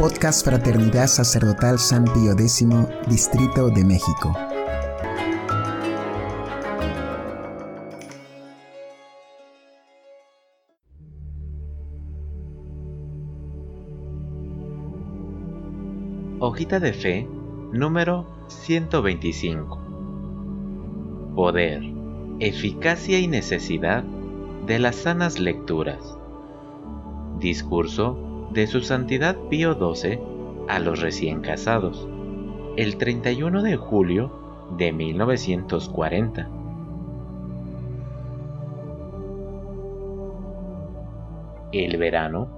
Podcast Fraternidad Sacerdotal San Pío X, Distrito de México. Hojita de Fe número 125. Poder, eficacia y necesidad de las sanas lecturas. Discurso de Su Santidad Pío XII a los recién casados, el 31 de julio de 1940. El verano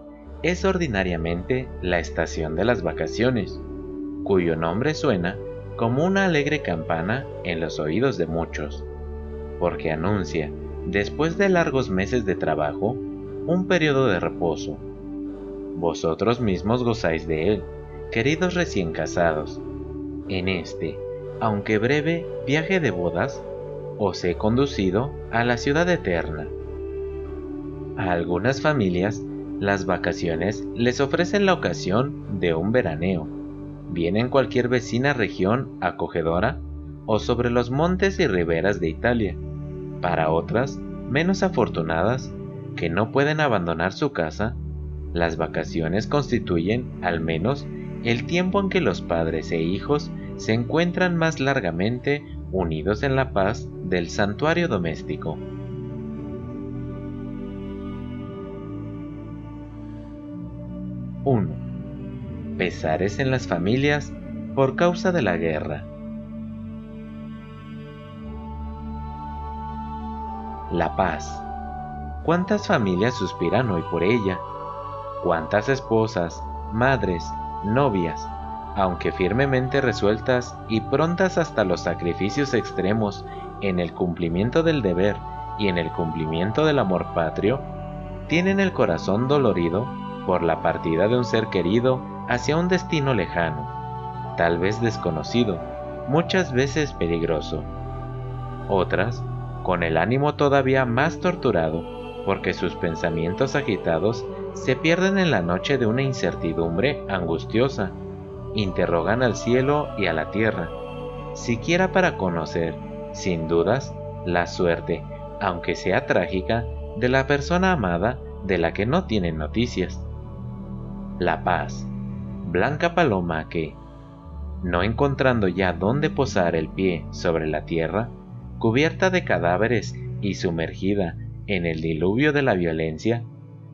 es ordinariamente la estación de las vacaciones cuyo nombre suena como una alegre campana en los oídos de muchos, porque anuncia, después de largos meses de trabajo, un periodo de reposo. Vosotros mismos gozáis de él, queridos recién casados. En este, aunque breve viaje de bodas, os he conducido a la ciudad eterna. A algunas familias, las vacaciones les ofrecen la ocasión de un veraneo bien en cualquier vecina región acogedora o sobre los montes y riberas de Italia. Para otras, menos afortunadas, que no pueden abandonar su casa, las vacaciones constituyen, al menos, el tiempo en que los padres e hijos se encuentran más largamente unidos en la paz del santuario doméstico. ¡1! pesares en las familias por causa de la guerra. La paz. ¿Cuántas familias suspiran hoy por ella? ¿Cuántas esposas, madres, novias, aunque firmemente resueltas y prontas hasta los sacrificios extremos en el cumplimiento del deber y en el cumplimiento del amor patrio, tienen el corazón dolorido por la partida de un ser querido hacia un destino lejano, tal vez desconocido, muchas veces peligroso. Otras, con el ánimo todavía más torturado, porque sus pensamientos agitados se pierden en la noche de una incertidumbre angustiosa, interrogan al cielo y a la tierra, siquiera para conocer, sin dudas, la suerte, aunque sea trágica, de la persona amada de la que no tienen noticias. La paz, blanca paloma que, no encontrando ya dónde posar el pie sobre la tierra, cubierta de cadáveres y sumergida en el diluvio de la violencia,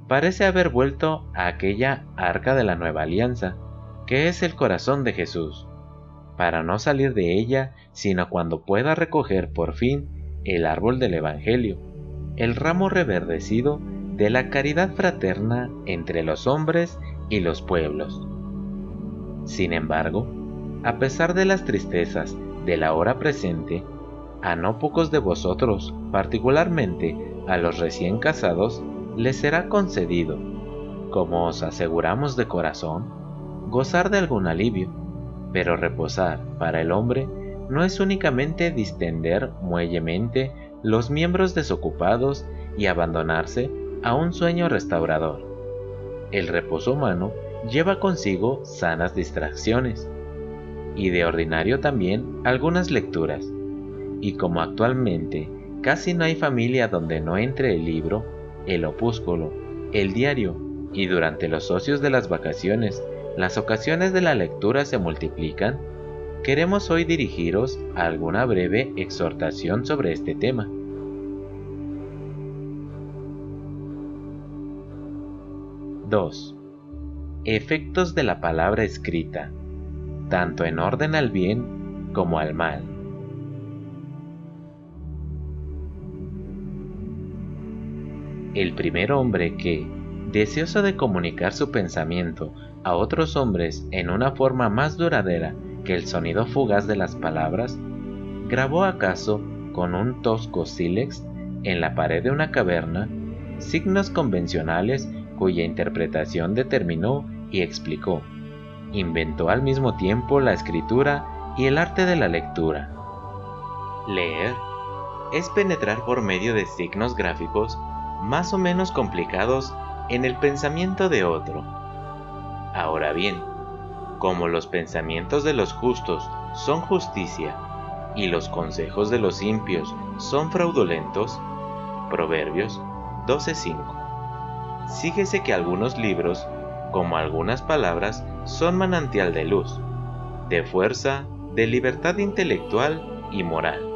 parece haber vuelto a aquella arca de la nueva alianza, que es el corazón de Jesús, para no salir de ella sino cuando pueda recoger por fin el árbol del Evangelio, el ramo reverdecido de la caridad fraterna entre los hombres y los pueblos. Sin embargo, a pesar de las tristezas de la hora presente, a no pocos de vosotros, particularmente a los recién casados, les será concedido, como os aseguramos de corazón, gozar de algún alivio, pero reposar para el hombre no es únicamente distender muellemente los miembros desocupados y abandonarse a un sueño restaurador. El reposo humano lleva consigo sanas distracciones y de ordinario también algunas lecturas. Y como actualmente casi no hay familia donde no entre el libro, el opúsculo, el diario y durante los ocios de las vacaciones las ocasiones de la lectura se multiplican, queremos hoy dirigiros a alguna breve exhortación sobre este tema. 2 efectos de la palabra escrita, tanto en orden al bien como al mal. El primer hombre que, deseoso de comunicar su pensamiento a otros hombres en una forma más duradera que el sonido fugaz de las palabras, grabó acaso con un tosco sílex en la pared de una caverna signos convencionales cuya interpretación determinó y explicó. Inventó al mismo tiempo la escritura y el arte de la lectura. Leer es penetrar por medio de signos gráficos más o menos complicados en el pensamiento de otro. Ahora bien, Como los pensamientos de los justos son justicia y los consejos de los impios son fraudulentos. Proverbios 12:5. Síguese que algunos libros, como algunas palabras, son manantial de luz, de fuerza, de libertad intelectual y moral,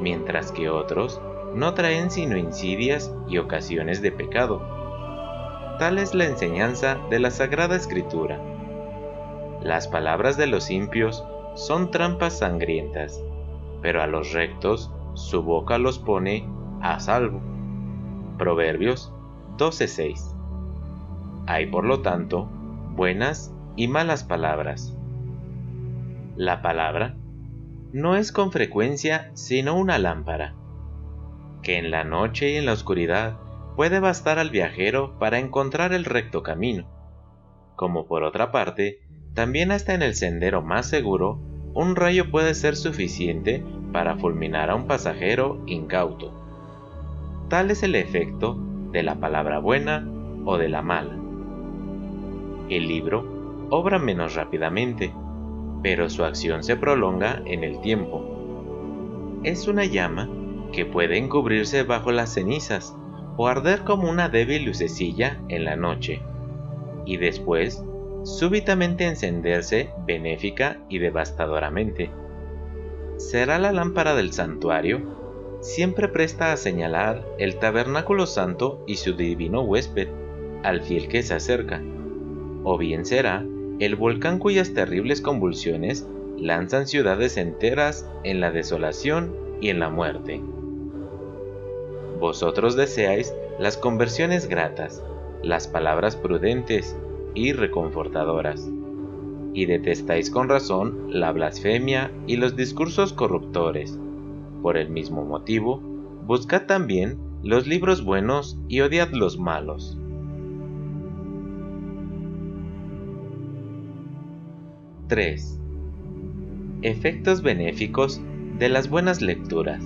mientras que otros no traen sino insidias y ocasiones de pecado. Tal es la enseñanza de la Sagrada Escritura. Las palabras de los impios son trampas sangrientas, pero a los rectos su boca los pone a salvo. Proverbios 12:6. Hay por lo tanto buenas y malas palabras. La palabra no es con frecuencia sino una lámpara, que en la noche y en la oscuridad puede bastar al viajero para encontrar el recto camino, como por otra parte, también hasta en el sendero más seguro, un rayo puede ser suficiente para fulminar a un pasajero incauto. Tal es el efecto de la palabra buena o de la mala. El libro obra menos rápidamente, pero su acción se prolonga en el tiempo. Es una llama que puede encubrirse bajo las cenizas o arder como una débil lucecilla en la noche, y después súbitamente encenderse benéfica y devastadoramente. ¿Será la lámpara del santuario? Siempre presta a señalar el tabernáculo santo y su divino huésped al fiel que se acerca, o bien será el volcán cuyas terribles convulsiones lanzan ciudades enteras en la desolación y en la muerte. Vosotros deseáis las conversiones gratas, las palabras prudentes y reconfortadoras, y detestáis con razón la blasfemia y los discursos corruptores. Por el mismo motivo, buscad también los libros buenos y odiad los malos. 3. Efectos benéficos de las buenas lecturas.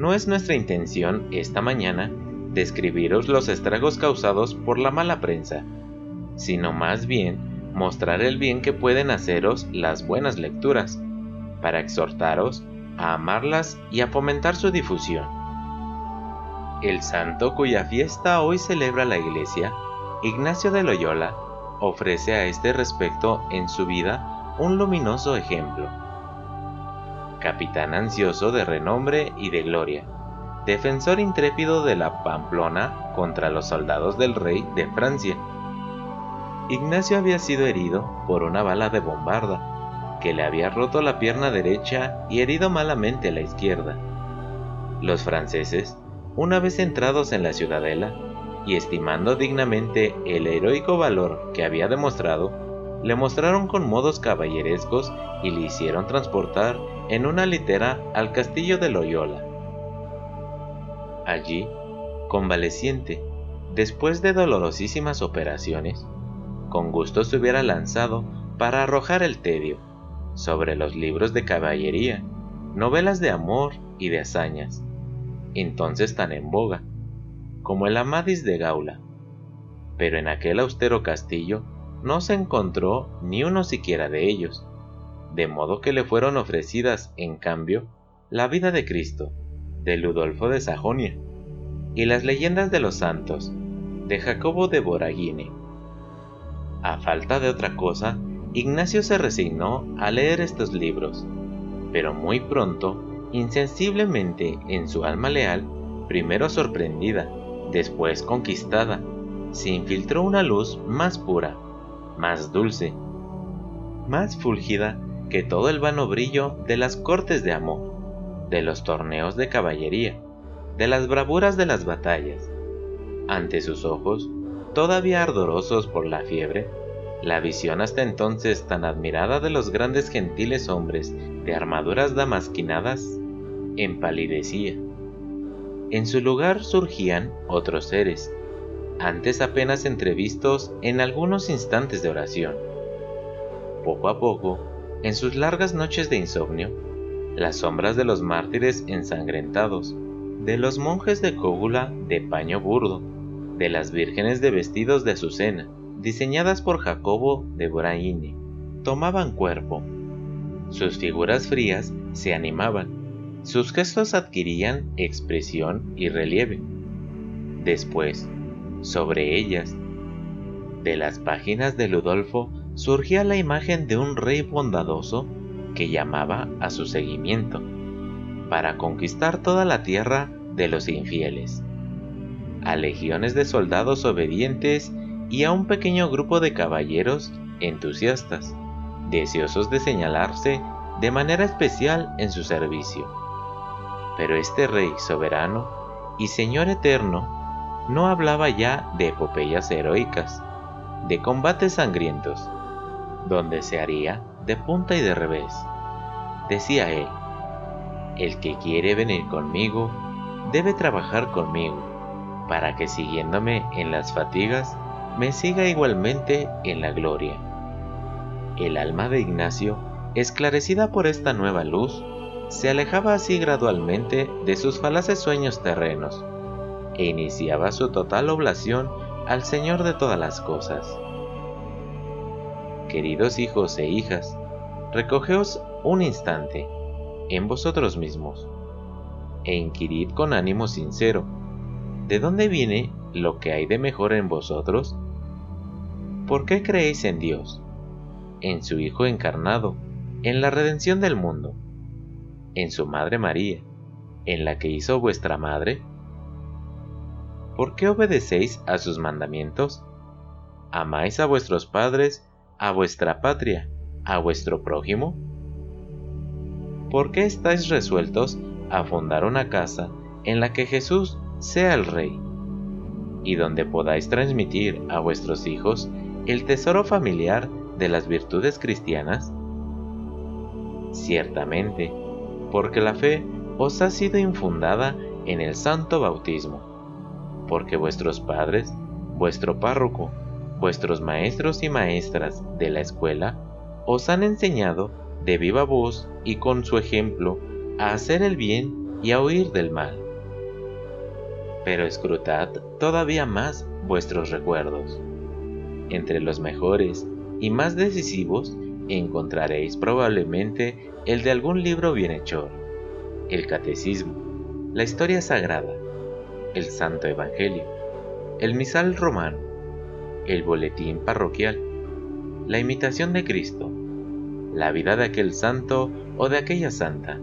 No es nuestra intención esta mañana describiros los estragos causados por la mala prensa, sino más bien mostrar el bien que pueden haceros las buenas lecturas, para exhortaros a amarlas y a fomentar su difusión. El santo cuya fiesta hoy celebra la Iglesia Ignacio de Loyola ofrece a este respecto en su vida un luminoso ejemplo. Capitán ansioso de renombre y de gloria, defensor intrépido de la Pamplona contra los soldados del rey de Francia. Ignacio había sido herido por una bala de bombarda, que le había roto la pierna derecha y herido malamente la izquierda. Los franceses, una vez entrados en la ciudadela, y estimando dignamente el heroico valor que había demostrado, le mostraron con modos caballerescos y le hicieron transportar en una litera al castillo de Loyola. Allí, convaleciente, después de dolorosísimas operaciones, con gusto se hubiera lanzado para arrojar el tedio sobre los libros de caballería, novelas de amor y de hazañas, entonces tan en boga, como el Amadis de Gaula. Pero en aquel austero castillo no se encontró ni uno siquiera de ellos, de modo que le fueron ofrecidas, en cambio, la vida de Cristo, de Ludolfo de Sajonia, y las leyendas de los santos, de Jacobo de Boragine. A falta de otra cosa, Ignacio se resignó a leer estos libros, pero muy pronto, insensiblemente en su alma leal, primero sorprendida, después conquistada, se infiltró una luz más pura, más dulce, más fúlgida que todo el vano brillo de las cortes de amor, de los torneos de caballería, de las bravuras de las batallas. Ante sus ojos, todavía ardorosos por la fiebre, la visión hasta entonces tan admirada de los grandes gentiles hombres de armaduras damasquinadas empalidecía en su lugar surgían otros seres, antes apenas entrevistos en algunos instantes de oración. Poco a poco, en sus largas noches de insomnio, las sombras de los mártires ensangrentados, de los monjes de cógula de paño burdo, de las vírgenes de vestidos de azucena, diseñadas por Jacobo de Braine, tomaban cuerpo. Sus figuras frías se animaban, sus gestos adquirían expresión y relieve. Después, sobre ellas, de las páginas de Ludolfo surgía la imagen de un rey bondadoso que llamaba a su seguimiento para conquistar toda la tierra de los infieles, a legiones de soldados obedientes y a un pequeño grupo de caballeros entusiastas, deseosos de señalarse de manera especial en su servicio. Pero este rey soberano y señor eterno no hablaba ya de epopeyas heroicas, de combates sangrientos, donde se haría de punta y de revés. Decía él, el que quiere venir conmigo debe trabajar conmigo, para que siguiéndome en las fatigas, me siga igualmente en la gloria. El alma de Ignacio, esclarecida por esta nueva luz, se alejaba así gradualmente de sus falaces sueños terrenos e iniciaba su total oblación al Señor de todas las cosas. Queridos hijos e hijas, recogeos un instante en vosotros mismos e inquirid con ánimo sincero, ¿de dónde viene lo que hay de mejor en vosotros? ¿Por qué creéis en Dios, en su Hijo encarnado, en la redención del mundo, en su Madre María, en la que hizo vuestra Madre? ¿Por qué obedecéis a sus mandamientos? ¿Amáis a vuestros padres a vuestra patria, a vuestro prójimo? ¿Por qué estáis resueltos a fundar una casa en la que Jesús sea el Rey, y donde podáis transmitir a vuestros hijos el tesoro familiar de las virtudes cristianas? Ciertamente, porque la fe os ha sido infundada en el santo bautismo, porque vuestros padres, vuestro párroco, vuestros maestros y maestras de la escuela os han enseñado de viva voz y con su ejemplo a hacer el bien y a huir del mal. Pero escrutad todavía más vuestros recuerdos. Entre los mejores y más decisivos encontraréis probablemente el de algún libro bienhechor, el catecismo, la historia sagrada, el santo evangelio, el misal romano, el boletín parroquial, la imitación de Cristo, la vida de aquel santo o de aquella santa.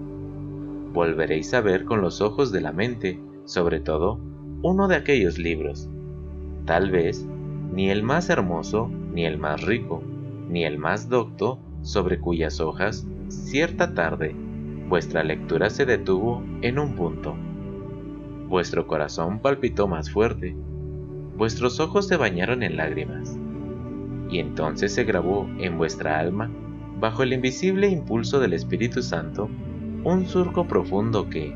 Volveréis a ver con los ojos de la mente, sobre todo, uno de aquellos libros. Tal vez ni el más hermoso, ni el más rico, ni el más docto, sobre cuyas hojas, cierta tarde, vuestra lectura se detuvo en un punto. Vuestro corazón palpitó más fuerte, vuestros ojos se bañaron en lágrimas, y entonces se grabó en vuestra alma, bajo el invisible impulso del Espíritu Santo, un surco profundo que,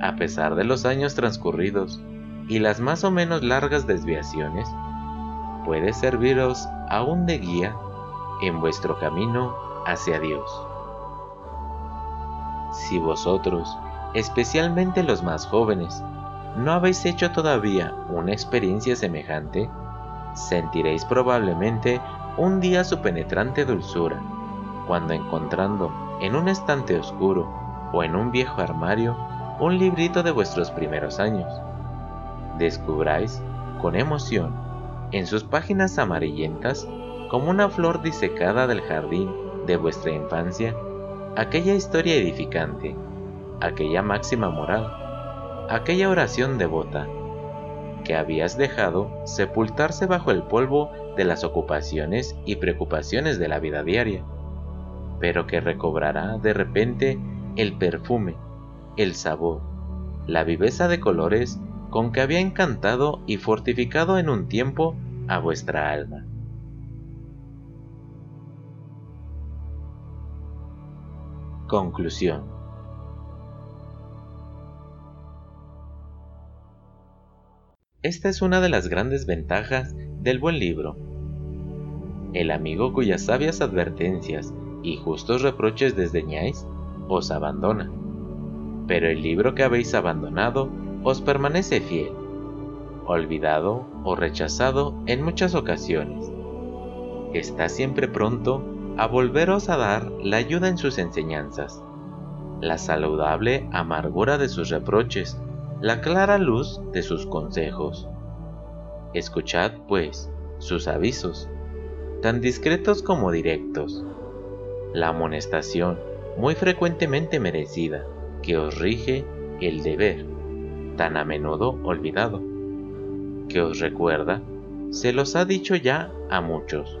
a pesar de los años transcurridos y las más o menos largas desviaciones, puede serviros aún de guía en vuestro camino hacia Dios. Si vosotros, especialmente los más jóvenes, no habéis hecho todavía una experiencia semejante, sentiréis probablemente un día su penetrante dulzura, cuando encontrando en un estante oscuro o en un viejo armario un librito de vuestros primeros años, descubráis con emoción en sus páginas amarillentas como una flor disecada del jardín de vuestra infancia aquella historia edificante, aquella máxima moral, aquella oración devota que habías dejado sepultarse bajo el polvo de las ocupaciones y preocupaciones de la vida diaria, pero que recobrará de repente el perfume, el sabor, la viveza de colores con que había encantado y fortificado en un tiempo a vuestra alma. Conclusión Esta es una de las grandes ventajas del buen libro. El amigo cuyas sabias advertencias y justos reproches desdeñáis, os abandona. Pero el libro que habéis abandonado os permanece fiel. olvidado o rechazado en muchas ocasiones. Está siempre pronto a volveros a dar la ayuda en sus enseñanzas, la saludable amargura de sus reproches, la clara luz de sus consejos. Escuchad, pues, sus avisos, tan discretos como directos, la amonestación, muy frecuentemente merecida, que os rige el deber, tan a menudo olvidado, que os recuerda, se los ha dicho ya a muchos,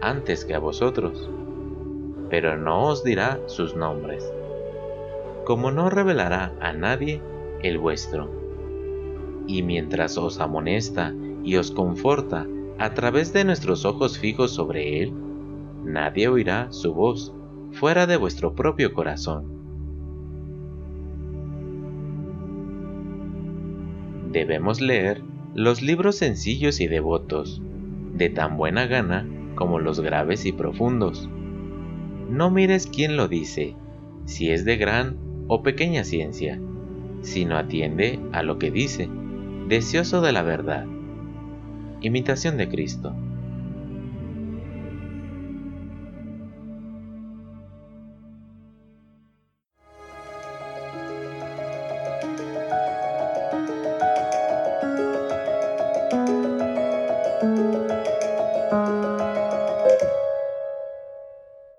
antes que a vosotros, pero no os dirá sus nombres, como no revelará a nadie el vuestro. Y mientras os amonesta y os conforta a través de nuestros ojos fijos sobre él, nadie oirá su voz fuera de vuestro propio corazón. Debemos leer los libros sencillos y devotos, de tan buena gana como los graves y profundos. No mires quién lo dice, si es de gran o pequeña ciencia, sino atiende a lo que dice, deseoso de la verdad. Imitación de Cristo.